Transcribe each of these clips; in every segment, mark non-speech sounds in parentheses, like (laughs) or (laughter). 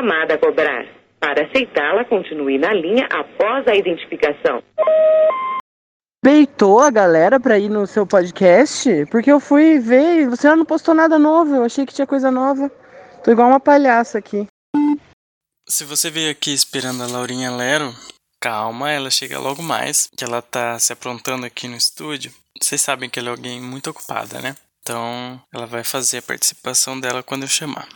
chamada a cobrar. Para aceitá-la, continue na linha após a identificação. Beitou a galera pra ir no seu podcast? Porque eu fui ver e você não postou nada novo. Eu achei que tinha coisa nova. Tô igual uma palhaça aqui. Se você veio aqui esperando a Laurinha Lero, calma, ela chega logo mais, que ela tá se aprontando aqui no estúdio. Vocês sabem que ela é alguém muito ocupada, né? Então, ela vai fazer a participação dela quando eu chamar.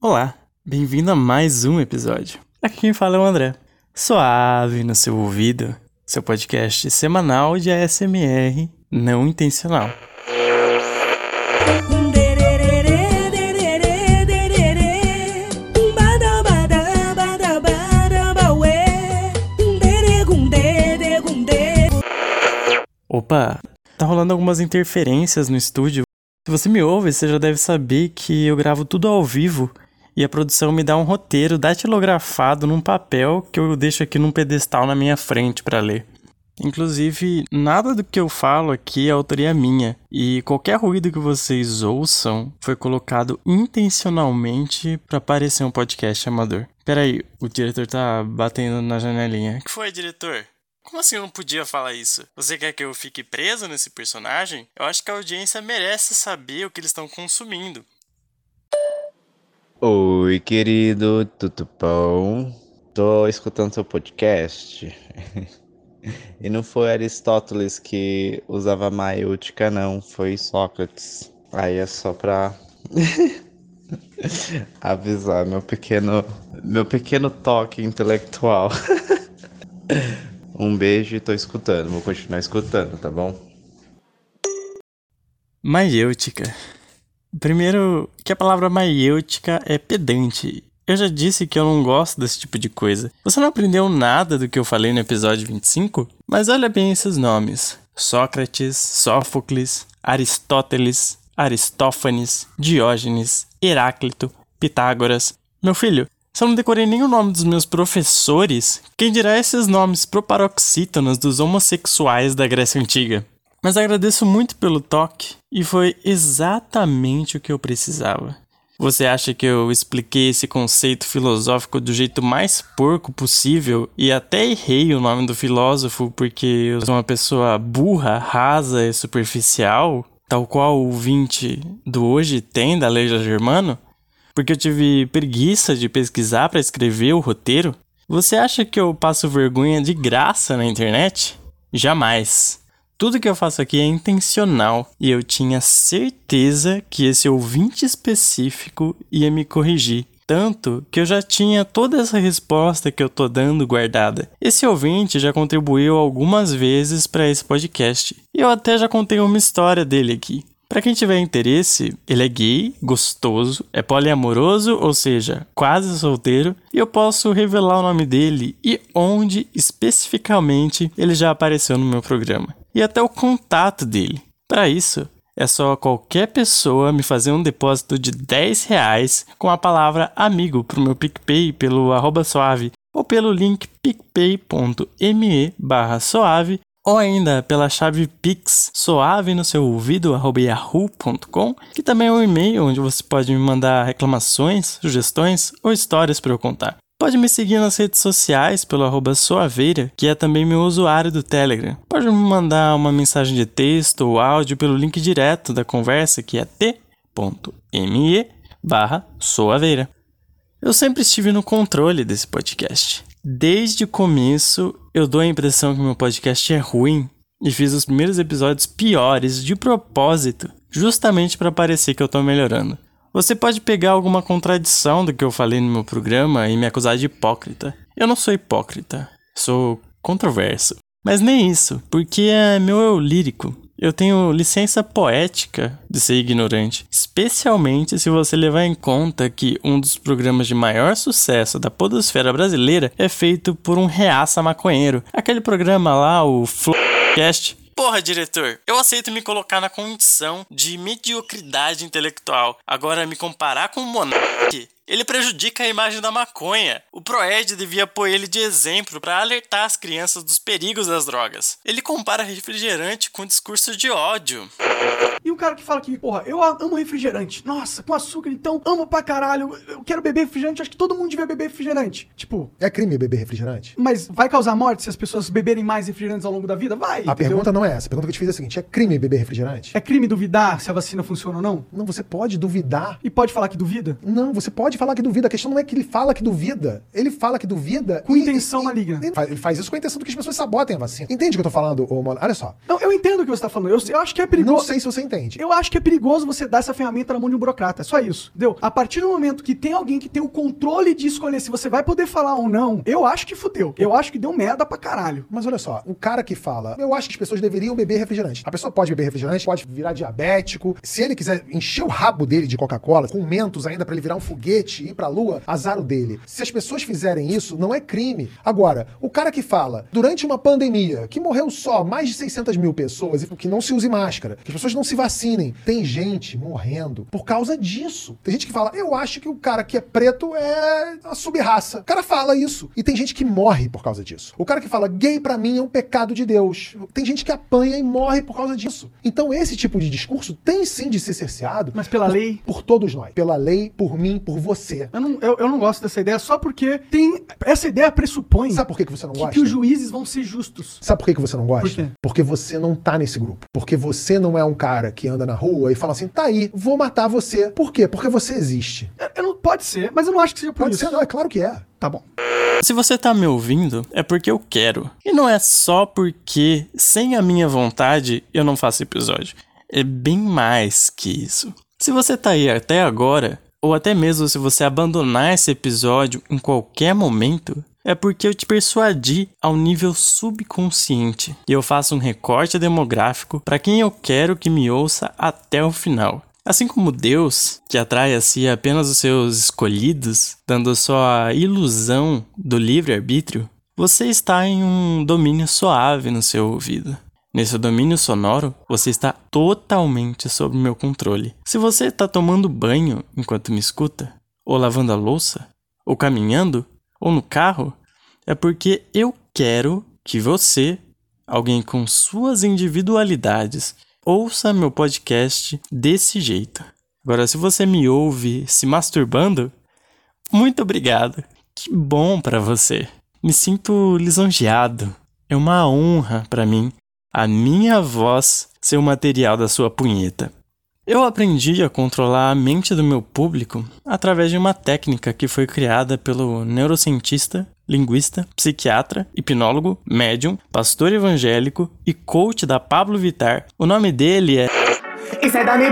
Olá, bem-vindo a mais um episódio. Aqui quem fala é o André. Suave no seu ouvido, seu podcast semanal de ASMR não intencional. Opa, tá rolando algumas interferências no estúdio. Se você me ouve, você já deve saber que eu gravo tudo ao vivo e a produção me dá um roteiro datilografado num papel que eu deixo aqui num pedestal na minha frente para ler. Inclusive, nada do que eu falo aqui é autoria minha, e qualquer ruído que vocês ouçam foi colocado intencionalmente para parecer um podcast amador. Peraí, o diretor tá batendo na janelinha. Que foi, diretor? Como assim eu não podia falar isso? Você quer que eu fique preso nesse personagem? Eu acho que a audiência merece saber o que eles estão consumindo. Oi, querido, tudo bom? Tô escutando seu podcast. (laughs) e não foi Aristóteles que usava maiútica, não, foi Sócrates. Aí é só pra (laughs) avisar meu pequeno, meu pequeno toque intelectual. (laughs) Um beijo e tô escutando. Vou continuar escutando, tá bom? Maiêutica. Primeiro, que a palavra maiêutica é pedante. Eu já disse que eu não gosto desse tipo de coisa. Você não aprendeu nada do que eu falei no episódio 25? Mas olha bem esses nomes: Sócrates, Sófocles, Aristóteles, Aristófanes, Diógenes, Heráclito, Pitágoras. Meu filho, se eu não decorei nem o nome dos meus professores, quem dirá esses nomes proparoxítonos dos homossexuais da Grécia Antiga? Mas agradeço muito pelo toque e foi exatamente o que eu precisava. Você acha que eu expliquei esse conceito filosófico do jeito mais porco possível e até errei o nome do filósofo porque eu sou uma pessoa burra, rasa e superficial, tal qual o 20 do hoje tem da Leia Germano? porque eu tive preguiça de pesquisar para escrever o roteiro? Você acha que eu passo vergonha de graça na internet? Jamais. Tudo que eu faço aqui é intencional e eu tinha certeza que esse ouvinte específico ia me corrigir. Tanto que eu já tinha toda essa resposta que eu tô dando guardada. Esse ouvinte já contribuiu algumas vezes para esse podcast. E eu até já contei uma história dele aqui. Para quem tiver interesse, ele é gay, gostoso, é poliamoroso, ou seja, quase solteiro, e eu posso revelar o nome dele e onde especificamente ele já apareceu no meu programa, e até o contato dele. Para isso, é só qualquer pessoa me fazer um depósito de 10 reais com a palavra amigo pro meu PicPay pelo arroba suave ou pelo link picpay.me barra suave ou ainda pela chave pix suave no seu ouvido yahoo.com, que também é um e-mail onde você pode me mandar reclamações, sugestões ou histórias para eu contar. Pode me seguir nas redes sociais pelo arroba Soaveira, que é também meu usuário do Telegram. Pode me mandar uma mensagem de texto ou áudio pelo link direto da conversa, que é t.me barra Soaveira. Eu sempre estive no controle desse podcast. Desde o começo, eu dou a impressão que meu podcast é ruim e fiz os primeiros episódios piores de propósito, justamente para parecer que eu tô melhorando. Você pode pegar alguma contradição do que eu falei no meu programa e me acusar de hipócrita. Eu não sou hipócrita, sou controverso. Mas nem isso, porque é meu eu lírico. Eu tenho licença poética de ser ignorante, especialmente se você levar em conta que um dos programas de maior sucesso da podosfera brasileira é feito por um reaça maconheiro. Aquele programa lá, o Flowcast. Porra, diretor, eu aceito me colocar na condição de mediocridade intelectual. Agora, me comparar com o Monark Ele prejudica a imagem da maconha. O Proed devia pôr ele de exemplo para alertar as crianças dos perigos das drogas. Ele compara refrigerante com discurso de ódio. E o cara que fala que, porra, eu amo refrigerante. Nossa, com açúcar, então amo pra caralho. Eu quero beber refrigerante, acho que todo mundo devia beber refrigerante. Tipo, É crime beber refrigerante? mas vai causar morte se as pessoas beberem mais refrigerantes ao longo da vida? Vai. A entendeu? pergunta não é essa. A pergunta que eu te fiz é a seguinte: é crime beber refrigerante? É crime duvidar se a vacina funciona ou não? Não, você pode duvidar. E pode falar que duvida? Não, você pode falar que duvida. A questão não é que ele fala que duvida. Ele fala que duvida Com e- intenção e- maligna. Ele faz, ele faz isso com a intenção de que as pessoas sabotem a vacina. Entende o que eu tô falando, ô Mano? Olha só. Não, eu entendo o que você tá falando. Eu, eu acho que é perigoso. Não sei se você entende. Eu acho que é perigoso você dar essa ferramenta na mão de um burocrata. É só isso. Entendeu? A partir do momento que tem alguém que tem o controle de escolher se você vai poder falar ou não, eu acho que fudeu. Eu acho que deu merda pra caralho. Mas olha só, o cara que fala, eu acho que as pessoas deveriam beber refrigerante. A pessoa pode beber refrigerante, pode virar diabético. Se ele quiser encher o rabo dele de Coca-Cola, com mentos ainda pra ele virar um foguete e ir pra lua, azar o dele. Se as pessoas fizerem isso, não é crime. Agora, o cara que fala, durante uma pandemia, que morreu só mais de 600 mil pessoas, e que não se use máscara, que as pessoas não se vacinem, tem gente morrendo por causa disso. Tem gente que fala, eu acho que o cara que é preto é a subraça. O cara fala isso. E tem gente que morre por causa disso. O cara que fala, gay pra mim é um pecado de Deus. Tem gente que apanha e morre por causa disso. Então esse tipo de discurso tem sim de ser cerceado. Mas pela por, lei. Por todos nós. Pela lei, por mim, por você. Eu não, eu, eu não gosto dessa ideia só porque tem. Essa ideia pressupõe Sabe por que, que você não que, gosta? que os juízes vão ser justos. Sabe por que, que você não gosta? Por quê? Porque você não tá nesse grupo. Porque você não é um cara que anda na rua e fala assim, tá aí, vou matar você. Por quê? Porque você existe. Eu, eu não, pode ser, mas eu não acho que seja por Pode isso. ser, não, é claro que é. Tá bom. Se você tá me ouvindo, é porque eu quero. E não é só porque, sem a minha vontade, eu não faço episódio. É bem mais que isso. Se você tá aí até agora, ou até mesmo se você abandonar esse episódio em qualquer momento, é porque eu te persuadi ao nível subconsciente. E eu faço um recorte demográfico para quem eu quero que me ouça até o final. Assim como Deus, que atrai a si apenas os seus escolhidos, dando só a ilusão do livre-arbítrio, você está em um domínio suave no seu ouvido. Nesse domínio sonoro, você está totalmente sob meu controle. Se você está tomando banho enquanto me escuta, ou lavando a louça, ou caminhando, ou no carro, é porque eu quero que você, alguém com suas individualidades, ouça meu podcast desse jeito. Agora, se você me ouve se masturbando, muito obrigado. Que bom pra você. Me sinto lisonjeado. É uma honra pra mim a minha voz ser o material da sua punheta. Eu aprendi a controlar a mente do meu público através de uma técnica que foi criada pelo neurocientista, linguista, psiquiatra, hipnólogo, médium, pastor evangélico e coach da Pablo Vittar. O nome dele é Isso é Dani.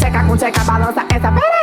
Checa com checa, balança essa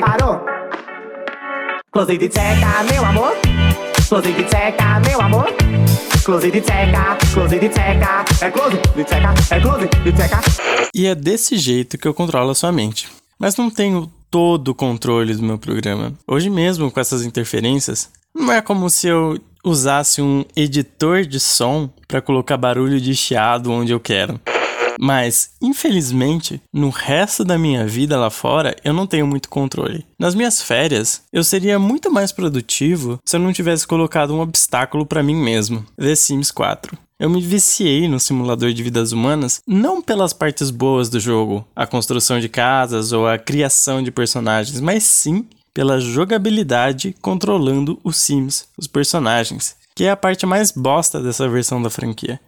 parou. Close de checa, meu amor. Close de checa, meu amor. Close de checa, close de checa. É close de checa, é close de checa. E é desse jeito que eu controlo a sua mente. Mas não tenho todo o controle do meu programa. Hoje mesmo, com essas interferências, não é como se eu usasse um editor de som para colocar barulho de chiado onde eu quero. Mas, infelizmente, no resto da minha vida lá fora, eu não tenho muito controle. Nas minhas férias, eu seria muito mais produtivo se eu não tivesse colocado um obstáculo para mim mesmo: The Sims 4. Eu me viciei no simulador de vidas humanas não pelas partes boas do jogo, a construção de casas ou a criação de personagens, mas sim pela jogabilidade controlando os Sims, os personagens, que é a parte mais bosta dessa versão da franquia.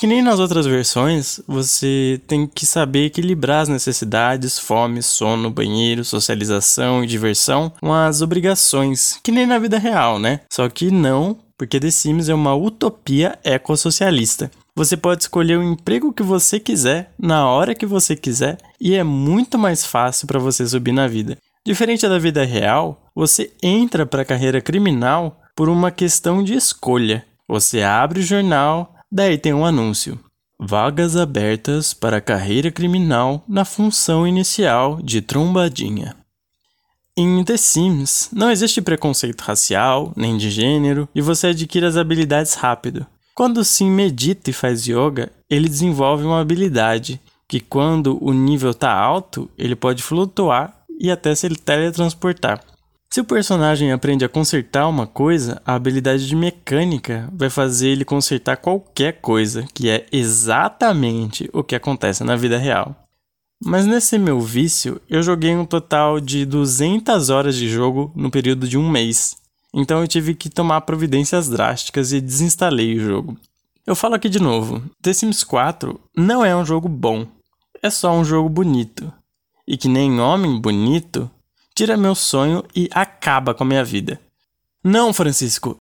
Que nem nas outras versões, você tem que saber equilibrar as necessidades, fome, sono, banheiro, socialização e diversão com as obrigações, que nem na vida real, né? Só que não porque The Sims é uma utopia ecossocialista. Você pode escolher o emprego que você quiser, na hora que você quiser, e é muito mais fácil para você subir na vida. Diferente da vida real, você entra para a carreira criminal por uma questão de escolha. Você abre o jornal, daí tem um anúncio. Vagas abertas para carreira criminal na função inicial de trombadinha. Em The Sims, não existe preconceito racial, nem de gênero, e você adquire as habilidades rápido. Quando o Sim medita e faz yoga, ele desenvolve uma habilidade que, quando o nível está alto, ele pode flutuar e até se teletransportar. Se o personagem aprende a consertar uma coisa, a habilidade de mecânica vai fazer ele consertar qualquer coisa, que é exatamente o que acontece na vida real. Mas nesse meu vício, eu joguei um total de 200 horas de jogo no período de um mês. Então eu tive que tomar providências drásticas e desinstalei o jogo. Eu falo aqui de novo: The Sims 4 não é um jogo bom, é só um jogo bonito. E que nem homem bonito, tira meu sonho e acaba com a minha vida. Não, Francisco,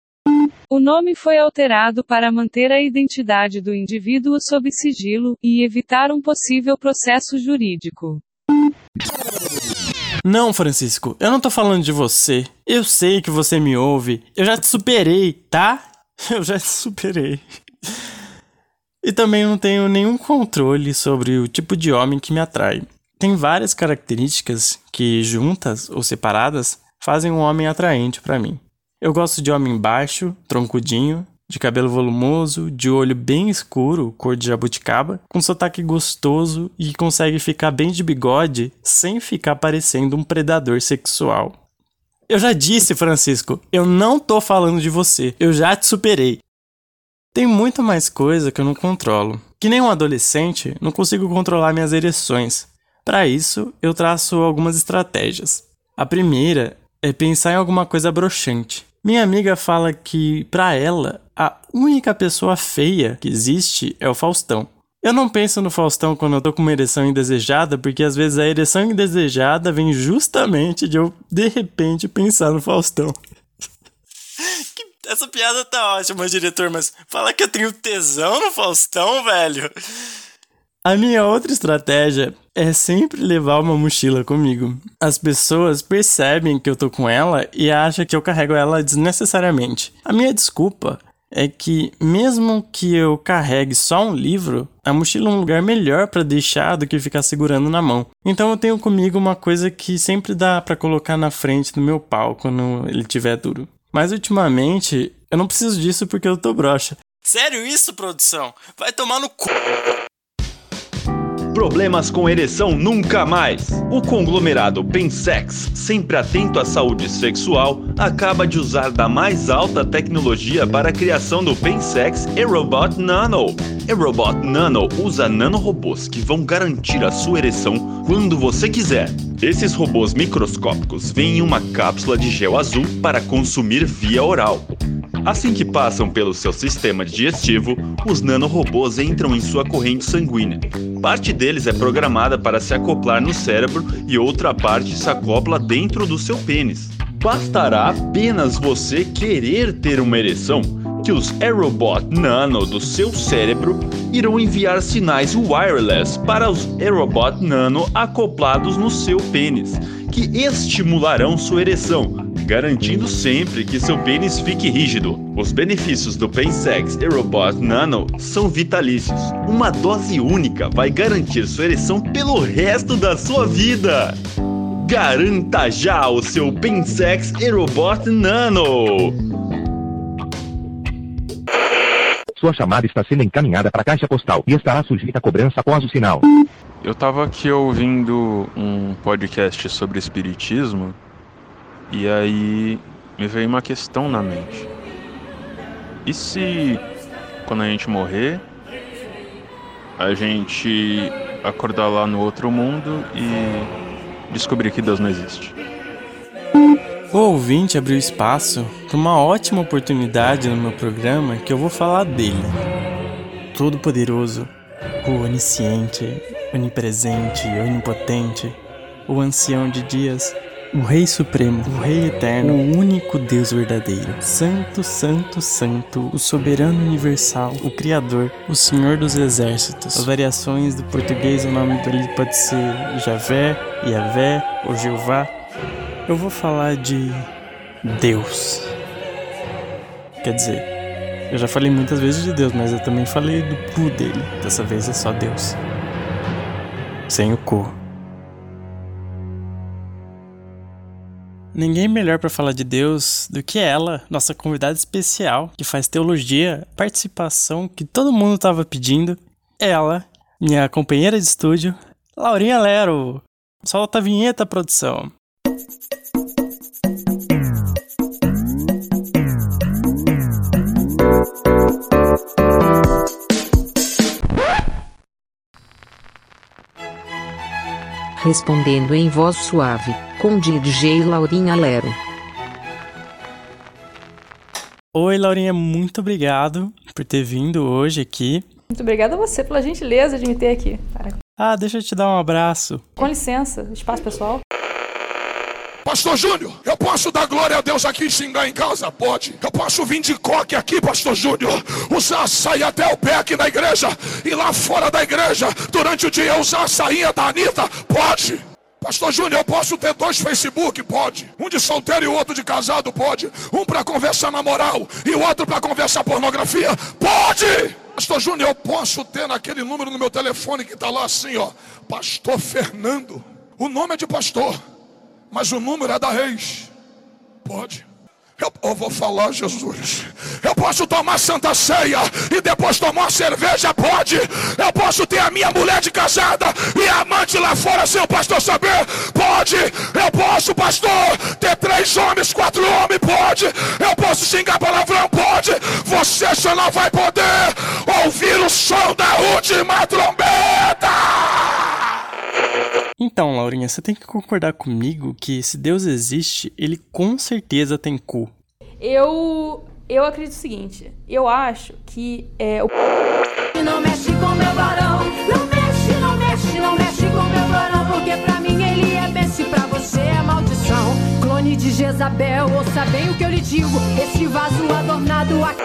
o nome foi alterado para manter a identidade do indivíduo sob sigilo e evitar um possível processo jurídico. Não, Francisco, eu não tô falando de você. Eu sei que você me ouve. Eu já te superei, tá? (laughs) Eu já te superei. E também não tenho nenhum controle sobre o tipo de homem que me atrai. Tem várias características que, juntas ou separadas, fazem um homem atraente para mim. Eu gosto de homem baixo, troncudinho, de cabelo volumoso, de olho bem escuro, cor de jabuticaba, com sotaque gostoso e que consegue ficar bem de bigode sem ficar parecendo um predador sexual. Eu já disse, Francisco, eu não tô falando de você, eu já te superei. Tem muito mais coisa que eu não controlo. Que nem um adolescente, não consigo controlar minhas ereções. Para isso, eu traço algumas estratégias. A primeira é pensar em alguma coisa broxante. Minha amiga fala que, para ela, a única pessoa feia que existe é o Faustão. Eu não penso no Faustão quando eu tô com uma ereção indesejada, porque às vezes a ereção indesejada vem justamente de eu, de repente, pensar no Faustão. (laughs) Essa piada tá ótima, diretor, mas fala que eu tenho tesão no Faustão, velho. A minha outra estratégia é sempre levar uma mochila comigo. As pessoas percebem que eu tô com ela e acham que eu carrego ela desnecessariamente. A minha desculpa é que, mesmo que eu carregue só um livro, a mochila é um lugar melhor para deixar do que ficar segurando na mão. Então eu tenho comigo uma coisa que sempre dá para colocar na frente do meu pau quando ele tiver duro. Mas ultimamente eu não preciso disso porque eu tô broxa. Sério isso, produção? Vai tomar no cu. Problemas com ereção nunca mais. O conglomerado Pensex, sempre atento à saúde sexual, acaba de usar da mais alta tecnologia para a criação do Pensex Aerobot Nano. Aerobot Nano usa nanorobôs que vão garantir a sua ereção quando você quiser. Esses robôs microscópicos vêm em uma cápsula de gel azul para consumir via oral. Assim que passam pelo seu sistema digestivo, os nanorobôs entram em sua corrente sanguínea. Parte deles é programada para se acoplar no cérebro e outra parte se acopla dentro do seu pênis. Bastará apenas você querer ter uma ereção que os Aerobot Nano do seu cérebro irão enviar sinais wireless para os Aerobot Nano acoplados no seu pênis, que estimularão sua ereção, garantindo sempre que seu pênis fique rígido. Os benefícios do Pensex Aerobot Nano são vitalícios. Uma dose única vai garantir sua ereção pelo resto da sua vida. Garanta já o seu Pensex Aerobot Nano. Sua chamada está sendo encaminhada para a caixa postal e estará sujeita a cobrança após o sinal. Eu estava aqui ouvindo um podcast sobre espiritismo e aí me veio uma questão na mente. E se quando a gente morrer, a gente acordar lá no outro mundo e descobrir que Deus não existe? O ouvinte abriu espaço para uma ótima oportunidade no meu programa que eu vou falar dele. Todo-Poderoso, o onisciente, onipresente, onipotente, o ancião de dias, O Rei Supremo, o Rei Eterno, o único Deus verdadeiro. Santo, Santo, Santo, o Soberano Universal, o Criador, o Senhor dos Exércitos. As variações do português, o nome dele pode ser Javé, Yavé ou Jeová. Eu vou falar de Deus. Quer dizer, eu já falei muitas vezes de Deus, mas eu também falei do cu dele. Dessa vez é só Deus. Sem o cu. Ninguém melhor para falar de Deus do que ela, nossa convidada especial, que faz teologia, participação que todo mundo tava pedindo. Ela, minha companheira de estúdio, Laurinha Lero. Solta a vinheta, produção. Respondendo em voz suave, com DJ Laurinha Lero. Oi, Laurinha, muito obrigado por ter vindo hoje aqui. Muito obrigada a você pela gentileza de me ter aqui. Para. Ah, deixa eu te dar um abraço. Com licença, espaço pessoal. Pastor Júnior, eu posso dar glória a Deus aqui e xingar em casa? Pode. Eu posso vir de coque aqui, Pastor Júnior, usar sair até o pé aqui na igreja e lá fora da igreja, durante o dia, usar a sainha da Anitta? Pode. Pastor Júnior, eu posso ter dois Facebook? Pode. Um de solteiro e outro de casado? Pode. Um para conversar na moral e o outro para conversar pornografia? Pode. Pastor Júnior, eu posso ter naquele número no meu telefone que está lá assim, ó. Pastor Fernando. O nome é de pastor mas o número é da Reis. Pode. Eu, eu, vou falar, Jesus. Eu posso tomar santa ceia e depois tomar cerveja? Pode. Eu posso ter a minha mulher de casada e amante lá fora sem o pastor saber? Pode. Eu posso, pastor, ter três homens, quatro homens? Pode. Eu posso xingar palavrão? Pode. Você só não vai poder você tem que concordar comigo que se Deus existe, ele com certeza tem cu. Eu eu acredito o seguinte, eu acho que é o Não mexe com meu varão, não mexe, não mexe, não mexe com meu varão, porque pra mim ele é e pra você é maldição. Clone de Jezabel, ouça bem o que eu lhe digo, esse vaso adornado aqui.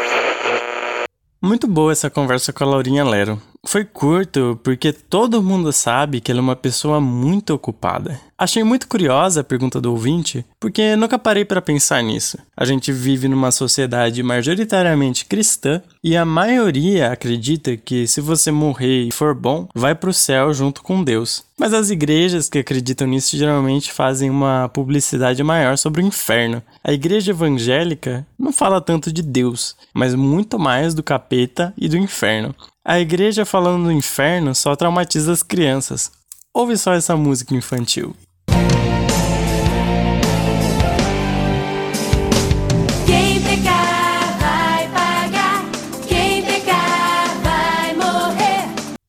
Muito boa essa conversa com a Laurinha Lero. Foi curto porque todo mundo sabe que ela é uma pessoa muito ocupada. Achei muito curiosa a pergunta do ouvinte, porque nunca parei para pensar nisso. A gente vive numa sociedade majoritariamente cristã e a maioria acredita que se você morrer e for bom, vai para o céu junto com Deus. Mas as igrejas que acreditam nisso geralmente fazem uma publicidade maior sobre o inferno. A igreja evangélica não fala tanto de Deus, mas muito mais do capeta e do inferno. A igreja falando do inferno só traumatiza as crianças. Ouve só essa música infantil.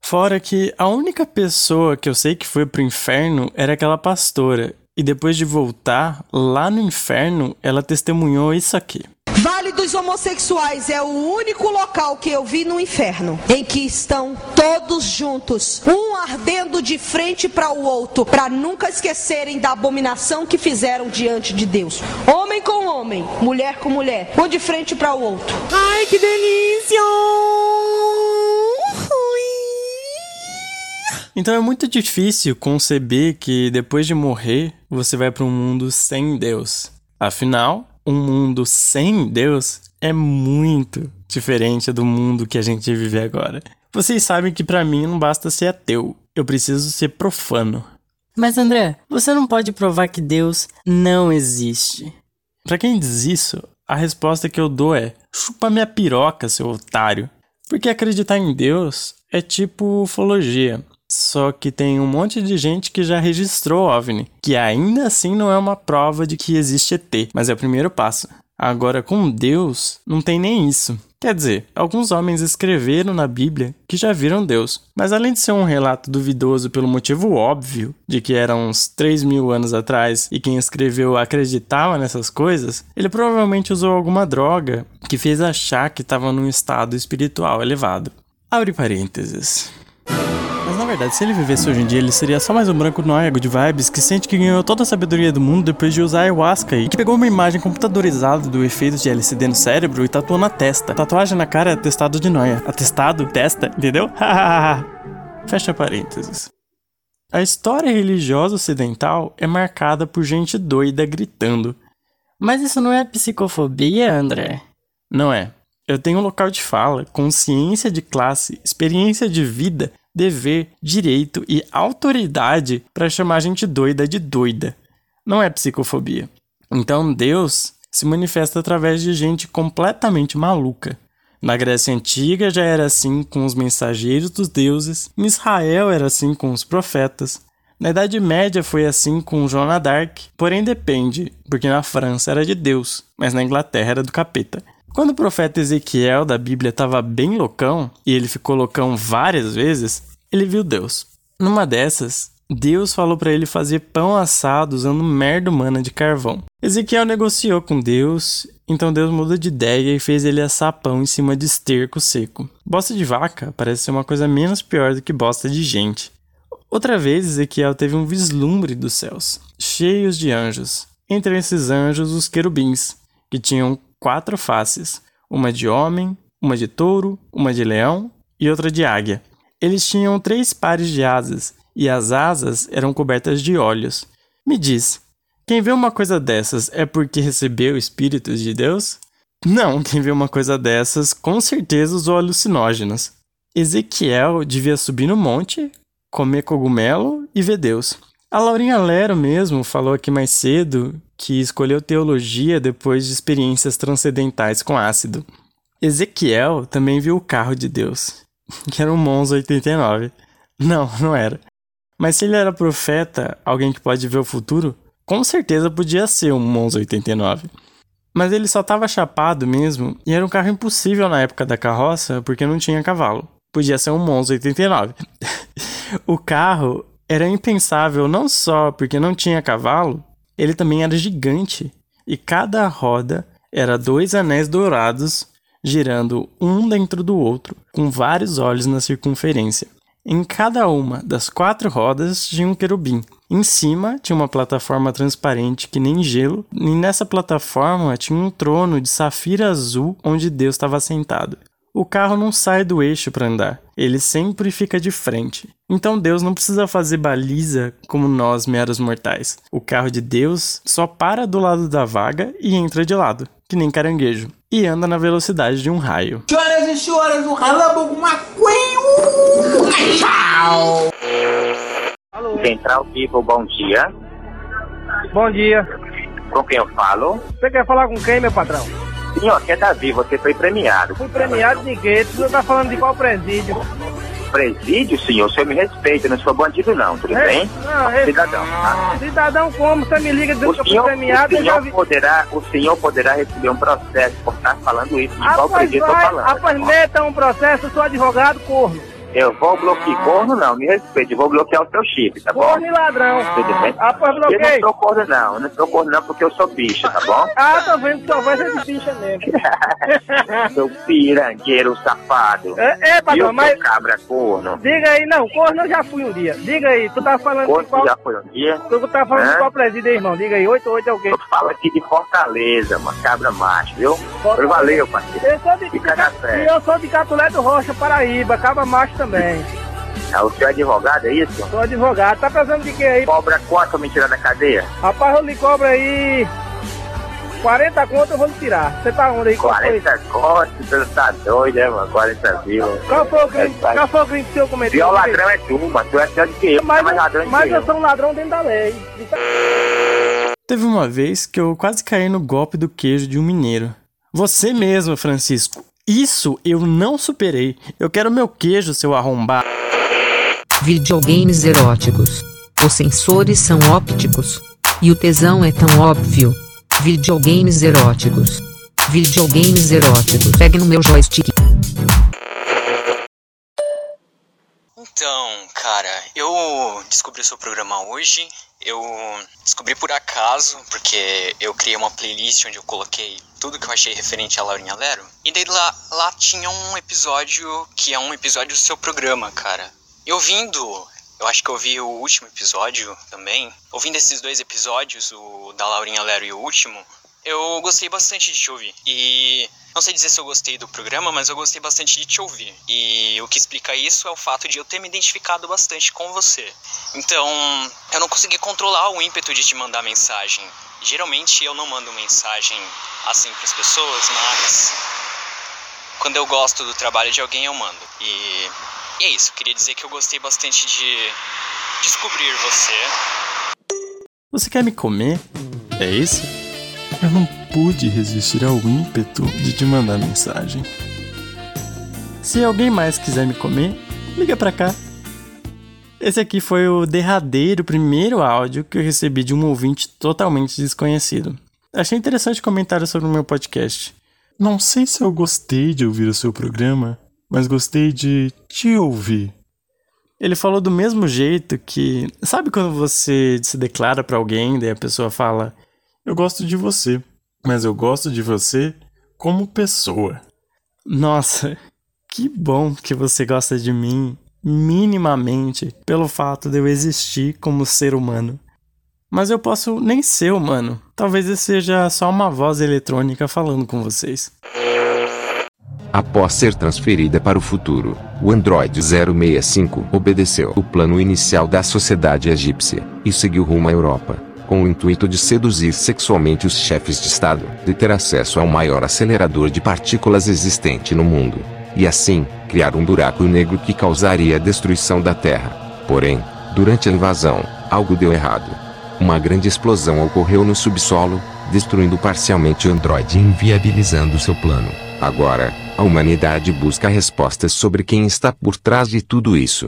Fora que a única pessoa que eu sei que foi pro inferno era aquela pastora. E depois de voltar, lá no inferno, ela testemunhou isso aqui. Dos Homossexuais é o único local que eu vi no inferno em que estão todos juntos, um ardendo de frente para o outro, para nunca esquecerem da abominação que fizeram diante de Deus. Homem com homem, mulher com mulher, um de frente para o outro. Ai, que delícia! Então é muito difícil conceber que depois de morrer você vai para um mundo sem Deus. Afinal, um mundo sem Deus é muito diferente do mundo que a gente vive agora. Vocês sabem que para mim não basta ser ateu, eu preciso ser profano. Mas André, você não pode provar que Deus não existe. Para quem diz isso, a resposta que eu dou é: chupa minha piroca, seu otário. Porque acreditar em Deus é tipo ufologia. Só que tem um monte de gente que já registrou OVNI, que ainda assim não é uma prova de que existe ET, mas é o primeiro passo. Agora, com Deus, não tem nem isso. Quer dizer, alguns homens escreveram na Bíblia que já viram Deus, mas além de ser um relato duvidoso pelo motivo óbvio de que era uns 3 mil anos atrás e quem escreveu acreditava nessas coisas, ele provavelmente usou alguma droga que fez achar que estava num estado espiritual elevado. Abre parênteses. Verdade, se ele vivesse hoje em dia, ele seria só mais um branco noiago de vibes que sente que ganhou toda a sabedoria do mundo depois de usar ayahuasca e que pegou uma imagem computadorizada do efeito de LCD no cérebro e tatuou na testa. Tatuagem na cara é atestado de noia. Atestado? Testa, entendeu? (laughs) Fecha parênteses. A história religiosa ocidental é marcada por gente doida gritando. Mas isso não é psicofobia, André? Não é. Eu tenho um local de fala, consciência de classe, experiência de vida, dever, direito e autoridade para chamar gente doida de doida. Não é psicofobia. Então Deus se manifesta através de gente completamente maluca. Na Grécia Antiga já era assim com os mensageiros dos deuses, em Israel era assim com os profetas, na Idade Média foi assim com Joana d'Arc, porém depende, porque na França era de Deus, mas na Inglaterra era do capeta. Quando o profeta Ezequiel da Bíblia estava bem loucão, e ele ficou loucão várias vezes, ele viu Deus. Numa dessas, Deus falou para ele fazer pão assado usando merda humana de carvão. Ezequiel negociou com Deus, então Deus mudou de ideia e fez ele assar pão em cima de esterco seco. Bosta de vaca parece ser uma coisa menos pior do que bosta de gente. Outra vez, Ezequiel teve um vislumbre dos céus, cheios de anjos. Entre esses anjos, os querubins, que tinham quatro faces, uma de homem, uma de touro, uma de leão e outra de águia. Eles tinham três pares de asas, e as asas eram cobertas de olhos. Me diz, quem vê uma coisa dessas é porque recebeu espíritos de Deus? Não, quem vê uma coisa dessas com certeza usou alucinógenos. Ezequiel devia subir no monte, comer cogumelo e ver Deus. A Laurinha Lero mesmo falou aqui mais cedo que escolheu teologia depois de experiências transcendentais com ácido. Ezequiel também viu o carro de Deus, (laughs) que era um Monza 89. Não, não era. Mas se ele era profeta, alguém que pode ver o futuro, com certeza podia ser um Monza 89. Mas ele só estava chapado mesmo e era um carro impossível na época da carroça porque não tinha cavalo. Podia ser um Monza 89. (laughs) o carro era impensável não só porque não tinha cavalo, ele também era gigante e cada roda era dois anéis dourados girando um dentro do outro, com vários olhos na circunferência. Em cada uma das quatro rodas tinha um querubim. Em cima tinha uma plataforma transparente que nem gelo, e nessa plataforma tinha um trono de safira azul onde Deus estava sentado. O carro não sai do eixo para andar, ele sempre fica de frente. Então Deus não precisa fazer baliza como nós, meros mortais. O carro de Deus só para do lado da vaga e entra de lado, que nem caranguejo, e anda na velocidade de um raio. Senhoras e senhores, o Relâmpago McQueen! Tchau! Central Vivo, bom dia. Bom dia. Com quem eu falo? Você quer falar com quem, meu patrão? Senhor, aqui é Davi, você foi premiado. Fui premiado de quê? Tu tá falando de qual presídio? Presídio, senhor, o senhor me respeita, eu não sou bandido não, tudo É? bem? Não, é- Cidadão, tá? Cidadão como? Você me liga dizendo que eu fui premiado o, senhor vi... poderá, o senhor poderá receber um processo por estar falando isso. De qual presídio eu tô falando? rapaz, meta um processo, eu sou advogado, corno. Eu vou bloquear corno não, me respeite, eu vou bloquear o seu chip, tá bom? Corno e ladrão. Tudo bem? Rapaz, Eu não bloqueei. sou corno não, eu não sou corno não porque eu sou bicha, tá bom? Ah, tô vendo que sua voz é de bicha mesmo. (laughs) Seu pirangueiro safado. É, é, patrão, Viu, mas- cabra corno. Diga aí, não, corno eu já fui um dia. Diga aí, tu tá falando de Corno qual... já foi um dia? Tu tá falando de Hã? qual presídio irmão? Diga aí, 88 é o quê? Eu falo aqui de Fortaleza, uma cabra macho, viu? Fortaleza. Valeu, parceiro. Eu sou de, Fica na e eu sou de Catulé do Rocha, Paraíba, Caba Macho também. Ah, o senhor é advogado, é isso? Sou advogado. Tá precisando de quê aí? Cobra quanto pra me tirar da cadeia? Rapaz, eu lhe cobro aí 40 conto, eu vou lhe tirar. Você tá onde aí? Qual foi? 40 contos, você tá doido, né, mano? 40 mil. Qual foi o crime, É, qual foi o crime que o senhor cometeu? Pior ladrão é tu, mano. Tu é pior do que eu. Mas, é mais ladrão mas que eu eu. sou um ladrão dentro da lei. Teve uma vez que eu quase caí no golpe do queijo de um mineiro. Você mesmo, Francisco. Isso eu não superei. Eu quero meu queijo, seu arrombado. Videogames eróticos. Os sensores são ópticos. E o tesão é tão óbvio. Videogames eróticos. Videogames eróticos. Pegue no meu joystick. Então, cara, eu descobri o seu programa hoje. Eu descobri por acaso, porque eu criei uma playlist onde eu coloquei tudo que eu achei referente a Laurinha Lero. E daí lá, lá tinha um episódio que é um episódio do seu programa, cara. E ouvindo, eu acho que eu ouvi o último episódio também. Ouvindo esses dois episódios, o da Laurinha Lero e o último, eu gostei bastante de ouvir. E não sei dizer se eu gostei do programa, mas eu gostei bastante de te ouvir. E o que explica isso é o fato de eu ter me identificado bastante com você. Então, eu não consegui controlar o ímpeto de te mandar mensagem. Geralmente eu não mando mensagem assim para as pessoas, mas quando eu gosto do trabalho de alguém eu mando. E, e é isso, queria dizer que eu gostei bastante de descobrir você. Você quer me comer? É isso? Eu não pude resistir ao ímpeto de te mandar mensagem. Se alguém mais quiser me comer, liga pra cá. Esse aqui foi o derradeiro primeiro áudio que eu recebi de um ouvinte totalmente desconhecido. Achei interessante comentário sobre o meu podcast. Não sei se eu gostei de ouvir o seu programa, mas gostei de te ouvir. Ele falou do mesmo jeito que. Sabe quando você se declara para alguém, daí a pessoa fala: Eu gosto de você, mas eu gosto de você como pessoa. Nossa, que bom que você gosta de mim minimamente pelo fato de eu existir como ser humano. Mas eu posso nem ser humano. Talvez eu seja só uma voz eletrônica falando com vocês. Após ser transferida para o futuro, o Android 065 obedeceu o plano inicial da sociedade egípcia e seguiu rumo à Europa, com o intuito de seduzir sexualmente os chefes de Estado, de ter acesso ao maior acelerador de partículas existente no mundo, e assim, criar um buraco negro que causaria a destruição da Terra. Porém, durante a invasão, algo deu errado. Uma grande explosão ocorreu no subsolo, destruindo parcialmente o Android e inviabilizando seu plano. Agora, a humanidade busca respostas sobre quem está por trás de tudo isso.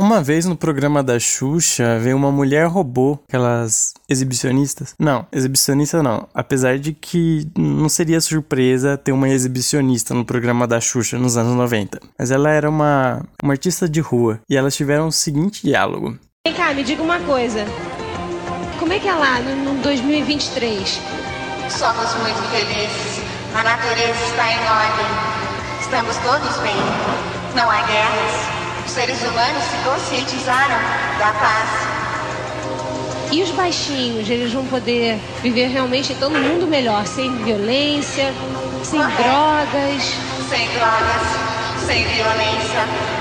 Uma vez no programa da Xuxa veio uma mulher robô, aquelas exibicionistas. Não, exibicionista não. Apesar de que não seria surpresa ter uma exibicionista no programa da Xuxa nos anos 90. Mas ela era uma, uma artista de rua e elas tiveram o seguinte diálogo. Vem cá, me diga uma coisa. Como é que é lá no, no 2023? Somos muito felizes. A natureza está em ordem. Estamos todos bem. Não há guerras. Os seres humanos se conscientizaram da paz. E os baixinhos, eles vão poder viver realmente todo mundo melhor, sem violência, sem Correto. drogas. Sem drogas, sem violência.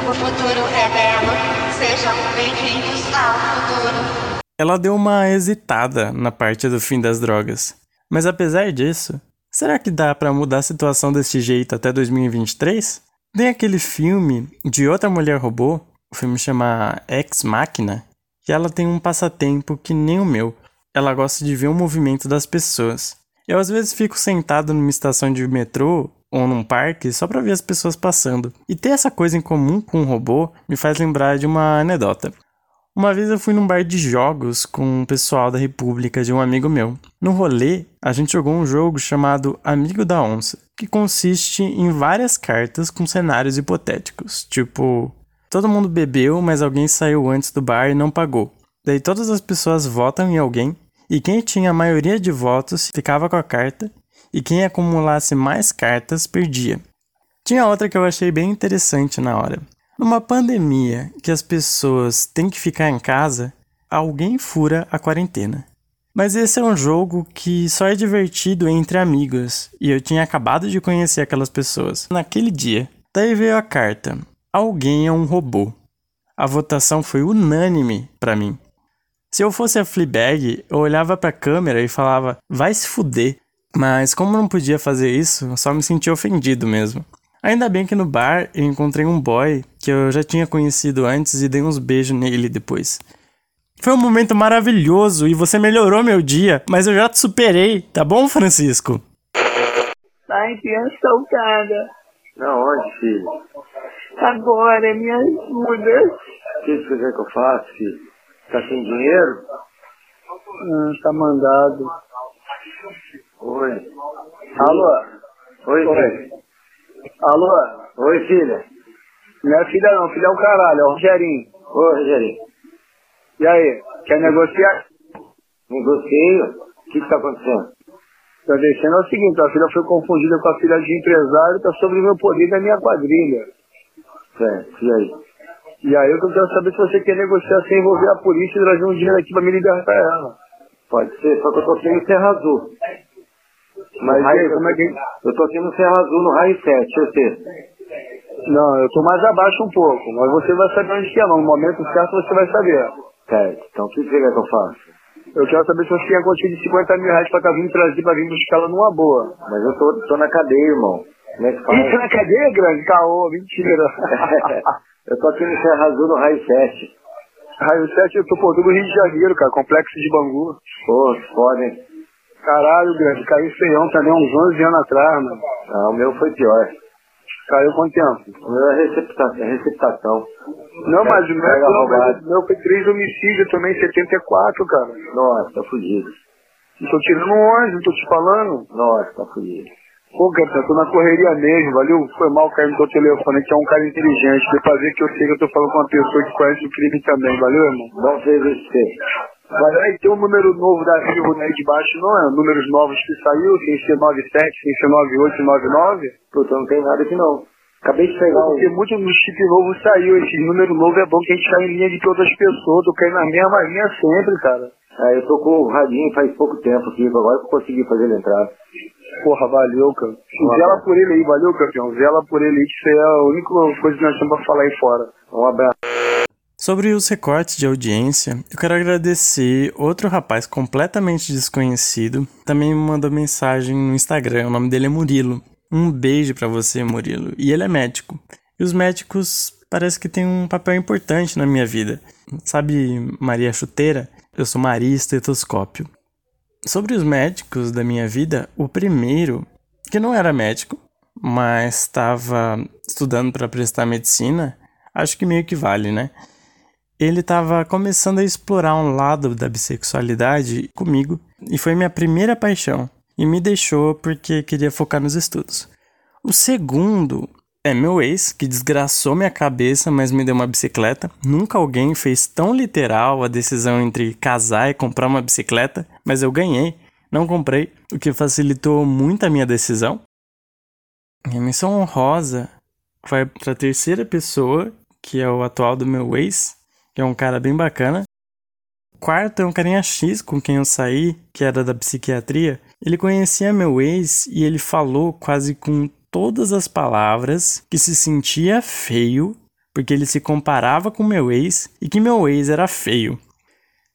O futuro é belo. Sejam bem-vindos ao futuro. Ela deu uma hesitada na parte do fim das drogas. Mas apesar disso, será que dá pra mudar a situação desse jeito até 2023? Tem aquele filme de outra mulher robô, o filme chama Ex Machina, que ela tem um passatempo que nem o meu. Ela gosta de ver o movimento das pessoas. Eu às vezes fico sentado numa estação de metrô ou num parque só pra ver as pessoas passando. E ter essa coisa em comum com um robô me faz lembrar de uma anedota. Uma vez eu fui num bar de jogos com o pessoal da República de um amigo meu. No rolê, a gente jogou um jogo chamado Amigo da Onça, que consiste em várias cartas com cenários hipotéticos, tipo, todo mundo bebeu, mas alguém saiu antes do bar e não pagou. Daí todas as pessoas votam em alguém, e quem tinha a maioria de votos ficava com a carta, e quem acumulasse mais cartas perdia. Tinha outra que eu achei bem interessante na hora. Numa pandemia que as pessoas têm que ficar em casa, alguém fura a quarentena. Mas esse é um jogo que só é divertido entre amigos, e eu tinha acabado de conhecer aquelas pessoas naquele dia. Daí veio a carta: Alguém é um robô. A votação foi unânime para mim. Se eu fosse a Fleabag, eu olhava pra câmera e falava: vai se fuder. Mas como não podia fazer isso, só me senti ofendido mesmo. Ainda bem que no bar eu encontrei um boy que eu já tinha conhecido antes e dei uns beijos nele depois. Foi um momento maravilhoso e você melhorou meu dia, mas eu já te superei, tá bom, Francisco? Ai, criança saltada. Não, onde, filho? Agora, me ajuda. O que você quer que eu faça, filho? Tá sem dinheiro? Ah, tá mandado. Oi. Alô? Oi, Oi. filho. Alô? Oi, filha. Não é filha não, filha é o caralho, é o Rogerinho. Ô, Rogerinho. E aí, quer negociar? Negocio? O que que tá acontecendo? Tá descendo é o seguinte, a filha foi confundida com a filha de empresário, tá sobre o meu poder da minha quadrilha. Certo, e aí? E aí eu quero saber se você quer negociar sem envolver a polícia e trazer um dinheiro aqui pra me libertar ela. Pode ser, só que eu tô aqui no Serra Azul. Mas raio, aí, como é que... Eu tô aqui no Serra Azul, no raio 7, você. Não, eu tô mais abaixo um pouco, mas você vai saber onde que é, no momento certo você vai saber. Certo, então o que você quer que eu faça? Eu quero saber se você tem a quantia de 50 mil reais pra estar vindo trazer pra vir buscar ela numa boa. Mas eu tô, tô na cadeia, irmão. Como é que faz? Isso na cadeia, grande? Caô, mentira. (laughs) eu tô aqui no Serra Azul, no raio 7. Raio 7, eu tô por do Rio de Janeiro, cara, complexo de Bangu. Pô, foda, hein? Caralho, grande, caiu feião também uns 11 anos atrás, mano. Ah, o meu foi pior. Caiu quanto tempo? O meu é receptação. É receptação. Não, mas o meu, não, roubado. mas o meu foi 3 homicídios também, 74, cara. Nossa, tá fudido. Não tô tirando 11, não tô te falando. Nossa, tá fudido. Pô, cara, tô na correria mesmo, valeu? Foi mal cair no teu telefone, que é um cara inteligente. Deu pra ver que eu sei que eu tô falando com uma pessoa que conhece o crime também, valeu, irmão? Não fez você. Mas aí tem um número novo da Vivo aí de baixo, não é? Números novos que saiu, sem ser 97, sem ser 98, 99. Puta, não tem nada aqui não. Acabei de pegar. Porque muito no chip novo saiu, esse número novo é bom que a gente cai em linha de todas as pessoas, tô caindo na mesma linha sempre, cara. Ah, eu tô com o radinho faz pouco tempo aqui, agora que eu consegui fazer ele entrar. Porra, valeu, cara. Zela por ele aí, valeu, campeão. Zela por ele aí, que isso aí é a única coisa que nós temos pra falar aí fora. Um abraço. Sobre os recortes de audiência, eu quero agradecer outro rapaz completamente desconhecido. Também me mandou mensagem no Instagram, o nome dele é Murilo. Um beijo pra você, Murilo. E ele é médico. E os médicos parece que têm um papel importante na minha vida. Sabe Maria Chuteira? Eu sou Maria Estetoscópio. Sobre os médicos da minha vida, o primeiro, que não era médico, mas estava estudando para prestar medicina, acho que meio que vale, né? Ele estava começando a explorar um lado da bissexualidade comigo e foi minha primeira paixão e me deixou porque queria focar nos estudos. O segundo é meu ex, que desgraçou minha cabeça, mas me deu uma bicicleta. Nunca alguém fez tão literal a decisão entre casar e comprar uma bicicleta, mas eu ganhei, não comprei, o que facilitou muito a minha decisão. Minha missão honrosa vai para a terceira pessoa, que é o atual do meu ex, que é um cara bem bacana. Quarto é um carinha X com quem eu saí, que era da psiquiatria. Ele conhecia meu ex e ele falou quase com todas as palavras que se sentia feio porque ele se comparava com meu ex e que meu ex era feio.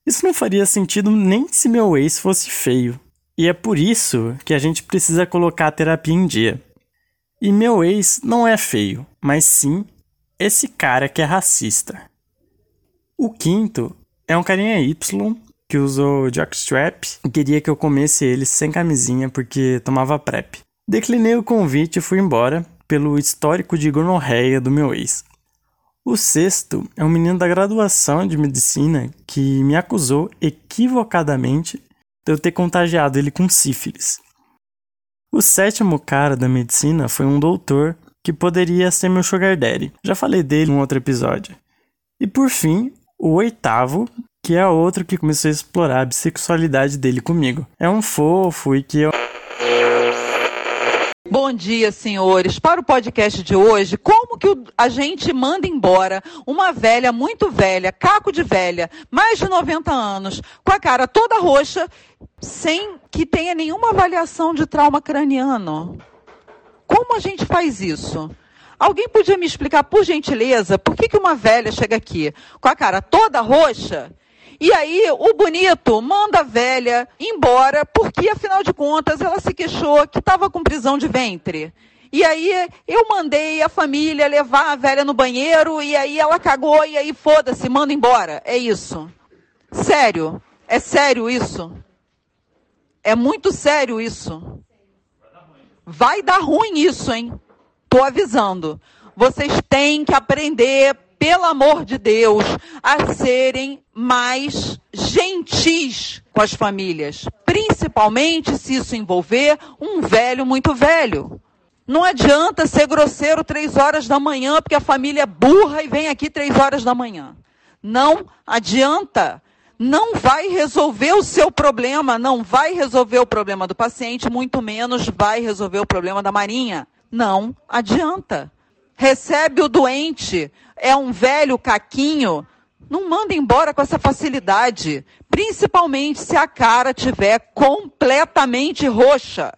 Isso não faria sentido nem se meu ex fosse feio. E é por isso que a gente precisa colocar a terapia em dia. E meu ex não é feio, mas sim esse cara que é racista. O quinto é um carinha Y que usou jockstrap e queria que eu comesse ele sem camisinha porque tomava PrEP. Declinei o convite e fui embora pelo histórico de gonorreia do meu ex. O sexto é um menino da graduação de medicina que me acusou equivocadamente de eu ter contagiado ele com sífilis. O sétimo cara da medicina foi um doutor que poderia ser meu sugar daddy. Já falei dele em um outro episódio. E por fim, o oitavo, que é outro que começou a explorar a bissexualidade dele comigo. É um fofo e que eu Bom dia, senhores. Para o podcast de hoje, como que a gente manda embora uma velha muito velha, caco de velha, mais de 90 anos, com a cara toda roxa, sem que tenha nenhuma avaliação de trauma craniano? Como a gente faz isso? Alguém podia me explicar, por gentileza, por que, que uma velha chega aqui com a cara toda roxa? E aí, o bonito manda a velha embora, porque afinal de contas ela se queixou que estava com prisão de ventre. E aí, eu mandei a família levar a velha no banheiro, e aí ela cagou, e aí foda-se, manda embora. É isso. Sério. É sério isso. É muito sério isso. Vai dar ruim isso, hein? Tô avisando. Vocês têm que aprender, pelo amor de Deus, a serem mais gentis com as famílias. Principalmente se isso envolver um velho muito velho. Não adianta ser grosseiro três horas da manhã, porque a família é burra e vem aqui três horas da manhã. Não adianta. Não vai resolver o seu problema, não vai resolver o problema do paciente, muito menos vai resolver o problema da Marinha. Não adianta. recebe o doente, é um velho caquinho, não manda embora com essa facilidade, principalmente se a cara tiver completamente roxa.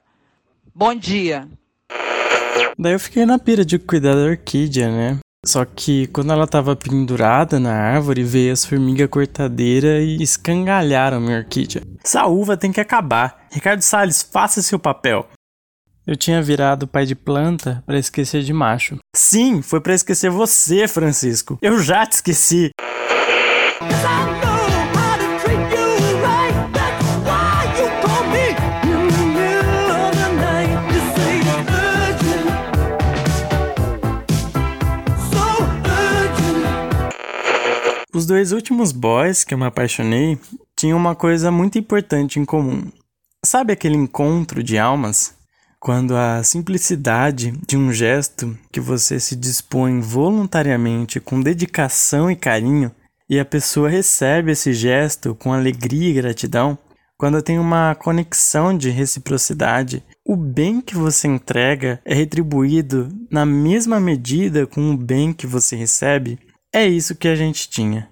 Bom dia. Daí eu fiquei na pira de cuidar da orquídea, né? Só que quando ela tava pendurada na árvore, veio as formigas cortadeiras e escangalharam minha orquídea. Essa uva tem que acabar. Ricardo Salles, faça seu papel. Eu tinha virado pai de planta para esquecer de macho. Sim, foi para esquecer você, Francisco. Eu já te esqueci. Os dois últimos boys que eu me apaixonei tinham uma coisa muito importante em comum. Sabe aquele encontro de almas? Quando a simplicidade de um gesto que você se dispõe voluntariamente com dedicação e carinho e a pessoa recebe esse gesto com alegria e gratidão, quando tem uma conexão de reciprocidade, o bem que você entrega é retribuído na mesma medida com o bem que você recebe, é isso que a gente tinha.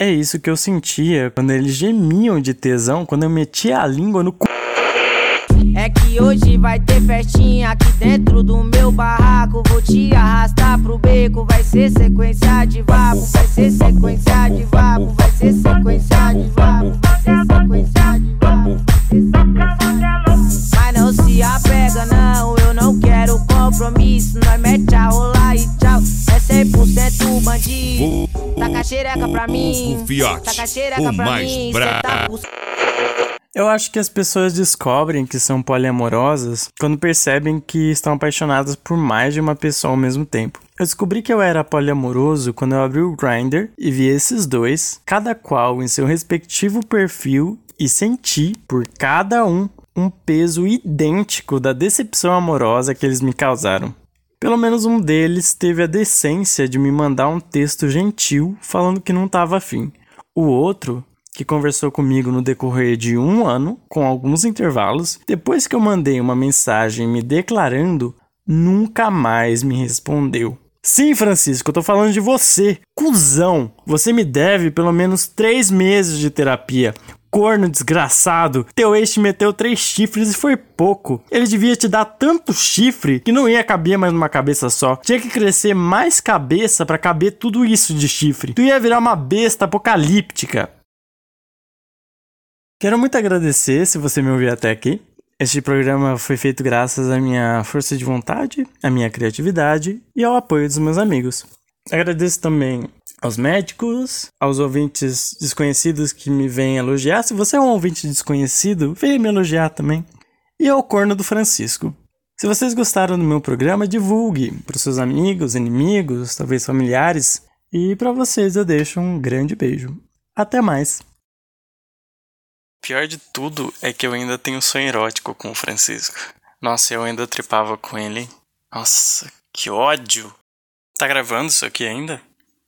É isso que eu sentia quando eles gemiam de tesão, quando eu metia a língua no cu. É que hoje vai ter festinha aqui dentro do meu barraco. Vou te arrastar pro beco. Vai ser sequência de vapo. Vai ser sequência de vapo. Vai ser sequência de vapo. Vai ser sequência de vapo. Mas não se apega, não. Eu não quero compromisso. Nós mete a rolar e tchau. É 100% bandido. Taca xereca pra mim. Taca xereca pra mim. Cê tá Eu acho que as pessoas descobrem que são poliamorosas quando percebem que estão apaixonadas por mais de uma pessoa ao mesmo tempo. Eu descobri que eu era poliamoroso quando eu abri o Grindr e vi esses dois, cada qual em seu respectivo perfil, e senti por cada um um peso idêntico da decepção amorosa que eles me causaram. Pelo menos um deles teve a decência de me mandar um texto gentil falando que não estava afim. O outro que conversou comigo no decorrer de um ano, com alguns intervalos, depois que eu mandei uma mensagem me declarando, nunca mais me respondeu. Sim, Francisco, eu tô falando de você. Cusão, você me deve pelo menos três meses de terapia. Corno desgraçado, teu ex te meteu três chifres e foi pouco. Ele devia te dar tanto chifre que não ia caber mais numa cabeça só. Tinha que crescer mais cabeça para caber tudo isso de chifre. Tu ia virar uma besta apocalíptica. Quero muito agradecer se você me ouviu até aqui. Este programa foi feito graças à minha força de vontade, à minha criatividade e ao apoio dos meus amigos. Agradeço também aos médicos, aos ouvintes desconhecidos que me vêm elogiar. Se você é um ouvinte desconhecido, venha me elogiar também. E ao corno do Francisco. Se vocês gostaram do meu programa, divulgue para os seus amigos, inimigos, talvez familiares. E para vocês eu deixo um grande beijo. Até mais! Pior de tudo é que eu ainda tenho sonho erótico com o Francisco. Nossa, eu ainda tripava com ele. Nossa, que ódio! Tá gravando isso aqui ainda?